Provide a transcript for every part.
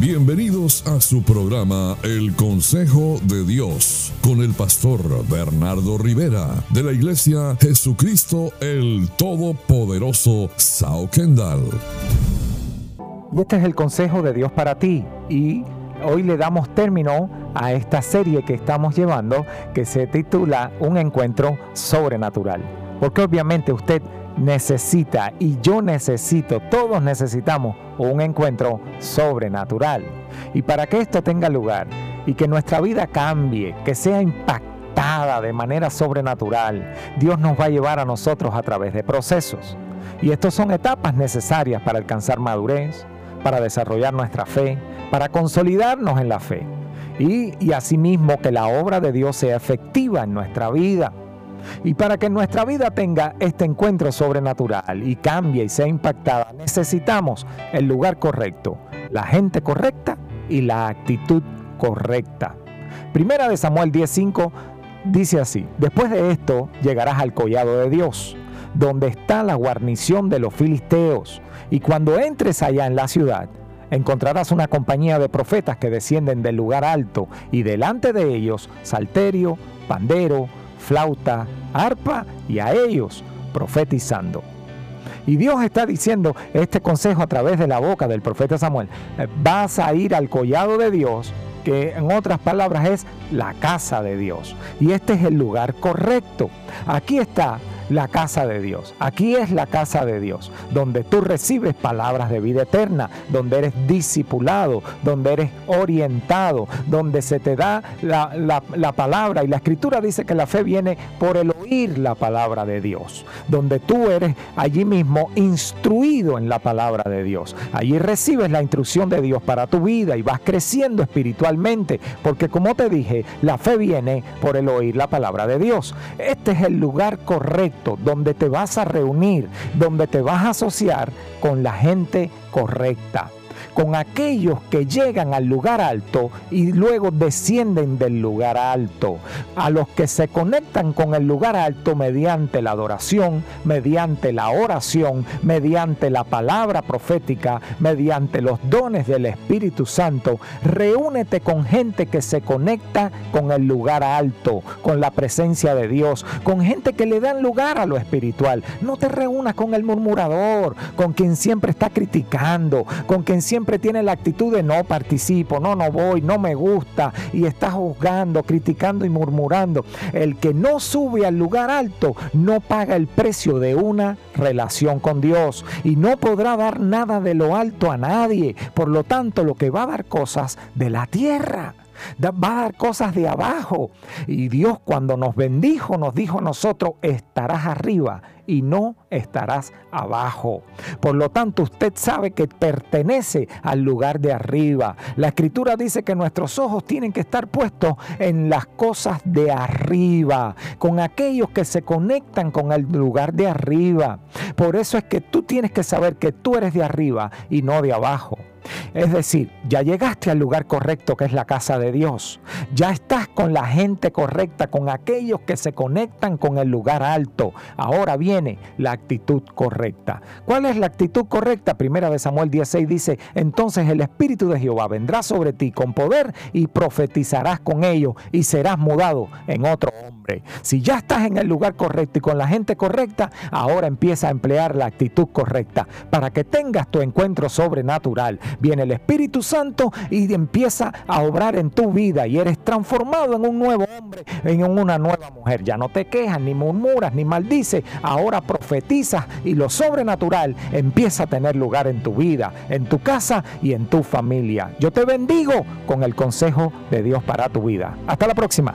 Bienvenidos a su programa El Consejo de Dios con el pastor Bernardo Rivera de la Iglesia Jesucristo el Todopoderoso Sao Kendall. Y este es el consejo de Dios para ti y hoy le damos término a esta serie que estamos llevando que se titula Un encuentro sobrenatural. Porque obviamente usted necesita y yo necesito, todos necesitamos un encuentro sobrenatural. Y para que esto tenga lugar y que nuestra vida cambie, que sea impactada de manera sobrenatural, Dios nos va a llevar a nosotros a través de procesos. Y estos son etapas necesarias para alcanzar madurez, para desarrollar nuestra fe, para consolidarnos en la fe. Y, y asimismo que la obra de Dios sea efectiva en nuestra vida. Y para que nuestra vida tenga este encuentro sobrenatural y cambie y sea impactada, necesitamos el lugar correcto, la gente correcta y la actitud correcta. Primera de Samuel 10:5 dice así, después de esto llegarás al collado de Dios, donde está la guarnición de los filisteos, y cuando entres allá en la ciudad, encontrarás una compañía de profetas que descienden del lugar alto, y delante de ellos salterio, pandero, flauta, arpa y a ellos profetizando. Y Dios está diciendo este consejo a través de la boca del profeta Samuel. Eh, vas a ir al collado de Dios, que en otras palabras es la casa de Dios. Y este es el lugar correcto. Aquí está la casa de Dios. Aquí es la casa de Dios, donde tú recibes palabras de vida eterna, donde eres discipulado, donde eres orientado, donde se te da la, palabra. Y la escritura dice que la fe viene por el oír la palabra de Dios, donde tú eres allí mismo instruido en la palabra de Dios. Allí recibes la instrucción de Dios para tu vida y vas creciendo espiritualmente, porque como te dije, la fe viene por el oír la palabra de Dios. Este es el lugar correcto donde te vas a reunir, donde te vas a asociar con la gente correcta con aquellos que llegan al lugar alto y luego descienden del lugar alto, a los que se conectan con el lugar alto mediante la adoración, mediante la oración, mediante la palabra profética, mediante los dones del Espíritu Santo. Reúnete con gente que se conecta con el lugar alto, con la presencia de Dios, con gente que le dan lugar a lo espiritual. No te reúnas con el murmurador, con quien siempre está criticando, con quien siempre tiene la actitud de no participo, no, no voy, no me gusta y está juzgando, criticando y murmurando. El que no sube al lugar alto no paga el precio de una relación con Dios y no podrá dar nada de lo alto a nadie. Por lo tanto, lo que va a dar cosas de la tierra va a dar cosas de abajo. Y Dios cuando nos bendijo nos dijo a nosotros, estarás arriba y no estarás abajo. Por lo tanto, usted sabe que pertenece al lugar de arriba. La escritura dice que nuestros ojos tienen que estar puestos en las cosas de arriba, con aquellos que se conectan con el lugar de arriba. Por eso es que tú tienes que saber que tú eres de arriba y no de abajo. Es decir, ya llegaste al lugar correcto que es la casa de Dios. Ya estás con la gente correcta, con aquellos que se conectan con el lugar alto. Ahora viene la actitud correcta. ¿Cuál es la actitud correcta? Primera de Samuel 16 dice, entonces el Espíritu de Jehová vendrá sobre ti con poder y profetizarás con ellos y serás mudado en otro hombre. Si ya estás en el lugar correcto y con la gente correcta, ahora empieza a emplear la actitud correcta para que tengas tu encuentro sobrenatural viene el Espíritu Santo y empieza a obrar en tu vida y eres transformado en un nuevo hombre, en una nueva mujer. Ya no te quejas, ni murmuras, ni maldices. Ahora profetizas y lo sobrenatural empieza a tener lugar en tu vida, en tu casa y en tu familia. Yo te bendigo con el consejo de Dios para tu vida. Hasta la próxima.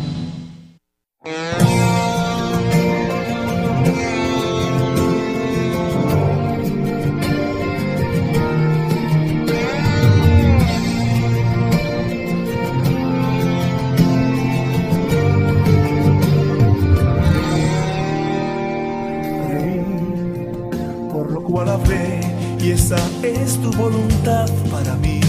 es tu voluntad para mí.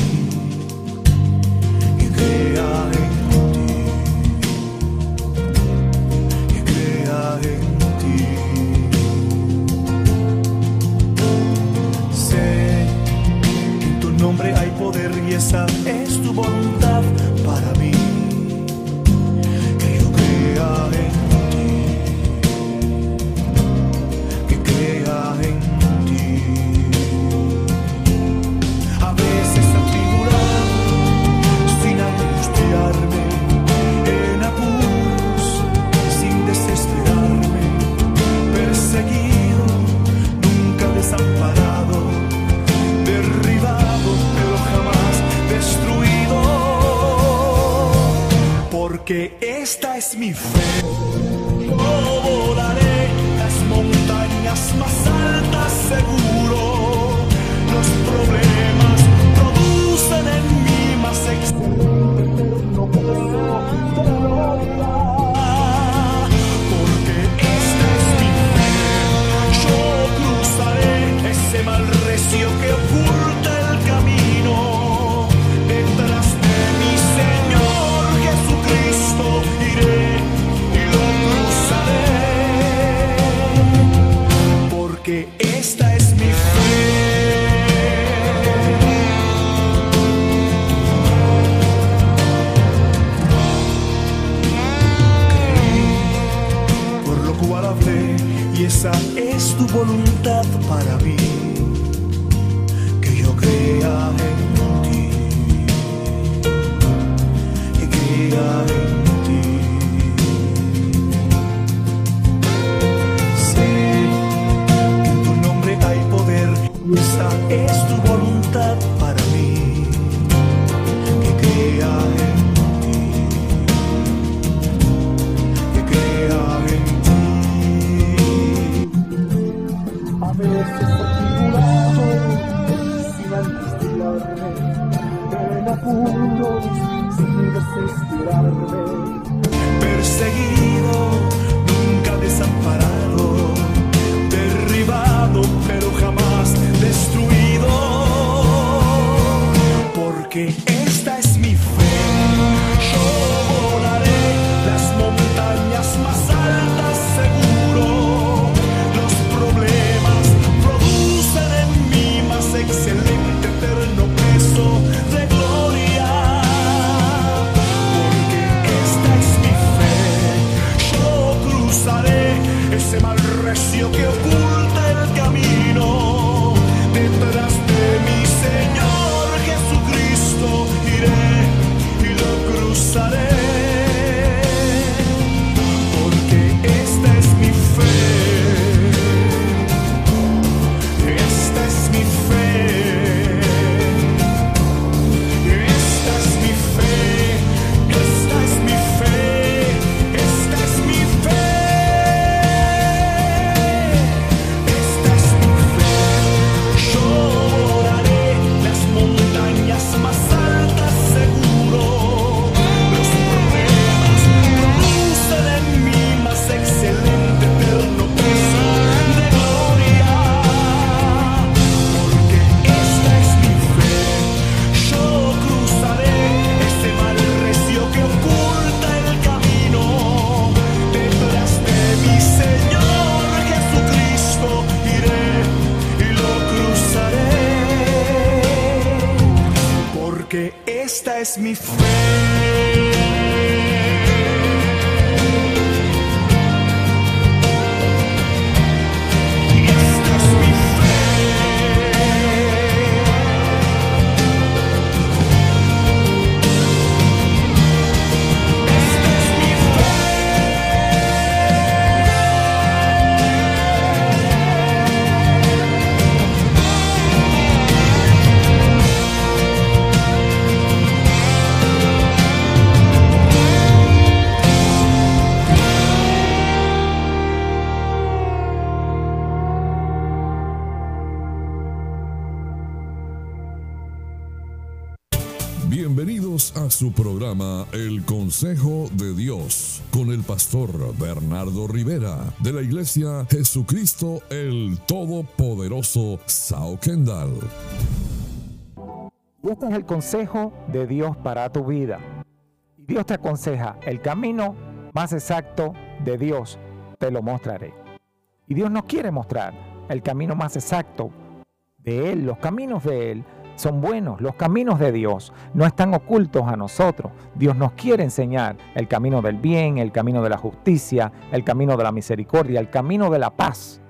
porque esta es mi fe. Oh, volaré las montañas más altas seguro. A veces articulado, sin angustiarme, pero en apuros, sin desesperarme. Perseguido, nunca desamparado, derribado, pero jamás destruido. Porque su programa El Consejo de Dios con el pastor Bernardo Rivera de la Iglesia Jesucristo el Todopoderoso Sao Kendall. Este es el consejo de Dios para tu vida. Dios te aconseja el camino más exacto de Dios, te lo mostraré. Y Dios nos quiere mostrar el camino más exacto de Él, los caminos de Él son buenos, los caminos de Dios no están ocultos a nosotros. Dios nos quiere enseñar el camino del bien, el camino de la justicia, el camino de la misericordia, el camino de la paz.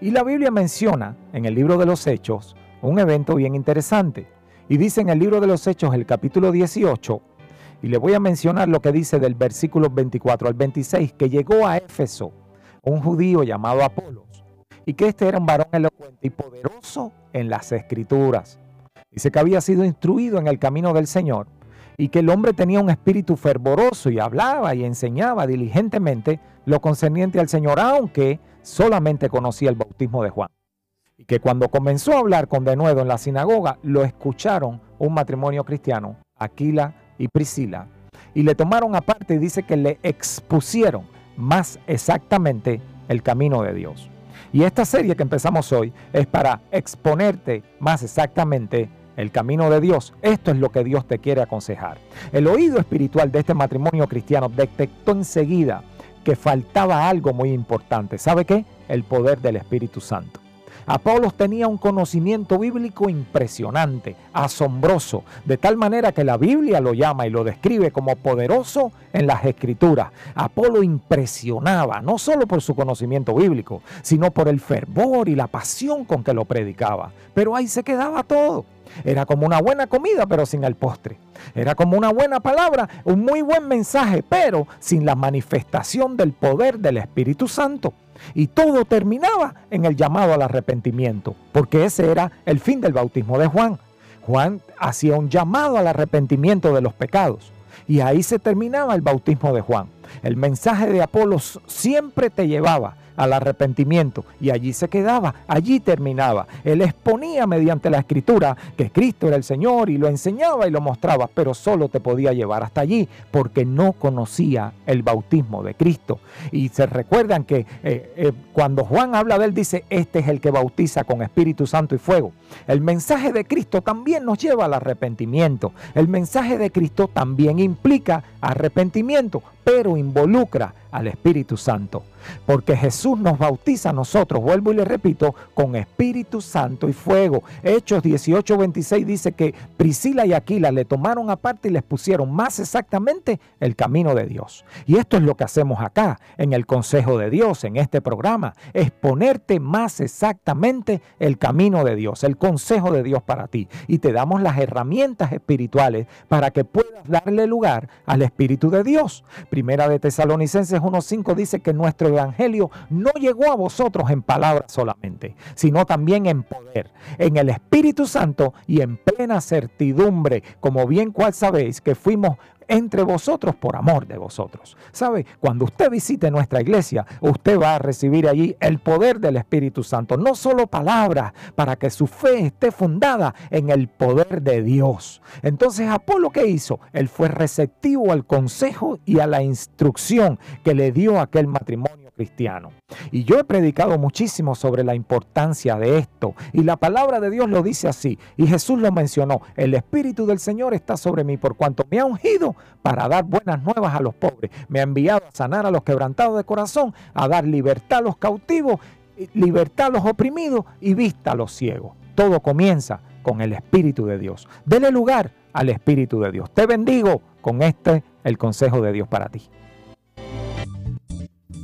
Y la Biblia menciona en el libro de los Hechos un evento bien interesante. Y dice en el libro de los Hechos, el capítulo 18, y le voy a mencionar lo que dice del versículo 24 al 26, que llegó a Éfeso un judío llamado Apolos, y que este era un varón elocuente y poderoso en las escrituras Dice que había sido instruido en el camino del Señor y que el hombre tenía un espíritu fervoroso y hablaba y enseñaba diligentemente lo concerniente al Señor, aunque solamente conocía el bautismo de Juan. Y que cuando comenzó a hablar con denuedo en la sinagoga, lo escucharon un matrimonio cristiano, Aquila y Priscila, y le tomaron aparte y dice que le expusieron más exactamente el camino de Dios. Y esta serie que empezamos hoy es para exponerte más exactamente el camino de Dios. Esto es lo que Dios te quiere aconsejar. El oído espiritual de este matrimonio cristiano detectó enseguida que faltaba algo muy importante. ¿Sabe qué? El poder del Espíritu Santo. Apolos tenía un conocimiento bíblico impresionante, asombroso, de tal manera que la Biblia lo llama y lo describe como poderoso en las escrituras. Apolo impresionaba, no solo por su conocimiento bíblico, sino por el fervor y la pasión con que lo predicaba. Pero ahí se quedaba todo. Era como una buena comida, pero sin el postre. Era como una buena palabra, un muy buen mensaje, pero sin la manifestación del poder del Espíritu Santo. Y todo terminaba en el llamado al arrepentimiento, porque ese era el fin del bautismo de Juan. Juan hacía un llamado al arrepentimiento de los pecados. Y ahí se terminaba el bautismo de Juan. El mensaje de Apolos siempre te llevaba al arrepentimiento y allí se quedaba, allí terminaba. Él exponía mediante la escritura que Cristo era el Señor y lo enseñaba y lo mostraba, pero solo te podía llevar hasta allí porque no conocía el bautismo de Cristo. Y se recuerdan que eh, eh, cuando Juan habla de él dice, este es el que bautiza con Espíritu Santo y fuego. El mensaje de Cristo también nos lleva al arrepentimiento. El mensaje de Cristo también implica arrepentimiento, pero involucra al Espíritu Santo. Porque Jesús nos bautiza a nosotros, vuelvo y le repito, con Espíritu Santo y fuego. Hechos 18, 26 dice que Priscila y Aquila le tomaron aparte y les pusieron más exactamente el camino de Dios. Y esto es lo que hacemos acá, en el Consejo de Dios, en este programa, es ponerte más exactamente el camino de Dios, el consejo de Dios para ti. Y te damos las herramientas espirituales para que puedas darle lugar al Espíritu de Dios. Primera de Tesalonicenses 1.5 dice que nuestro evangelio no llegó a vosotros en palabras solamente, sino también en poder, en el Espíritu Santo y en plena certidumbre, como bien cual sabéis que fuimos entre vosotros por amor de vosotros. ¿Sabe? Cuando usted visite nuestra iglesia, usted va a recibir allí el poder del Espíritu Santo. No solo palabras, para que su fe esté fundada en el poder de Dios. Entonces, Apolo, ¿qué hizo? Él fue receptivo al consejo y a la instrucción que le dio aquel matrimonio cristiano. Y yo he predicado muchísimo sobre la importancia de esto. Y la palabra de Dios lo dice así. Y Jesús lo mencionó. El Espíritu del Señor está sobre mí por cuanto me ha ungido para dar buenas nuevas a los pobres. Me ha enviado a sanar a los quebrantados de corazón, a dar libertad a los cautivos, libertad a los oprimidos y vista a los ciegos. Todo comienza con el Espíritu de Dios. Dele lugar al Espíritu de Dios. Te bendigo con este, el consejo de Dios para ti.